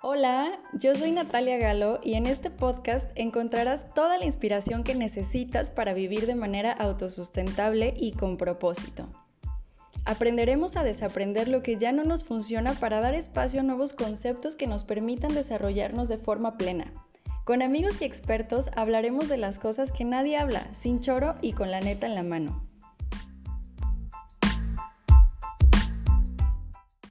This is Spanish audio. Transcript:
Hola, yo soy Natalia Galo y en este podcast encontrarás toda la inspiración que necesitas para vivir de manera autosustentable y con propósito. Aprenderemos a desaprender lo que ya no nos funciona para dar espacio a nuevos conceptos que nos permitan desarrollarnos de forma plena. Con amigos y expertos hablaremos de las cosas que nadie habla, sin choro y con la neta en la mano.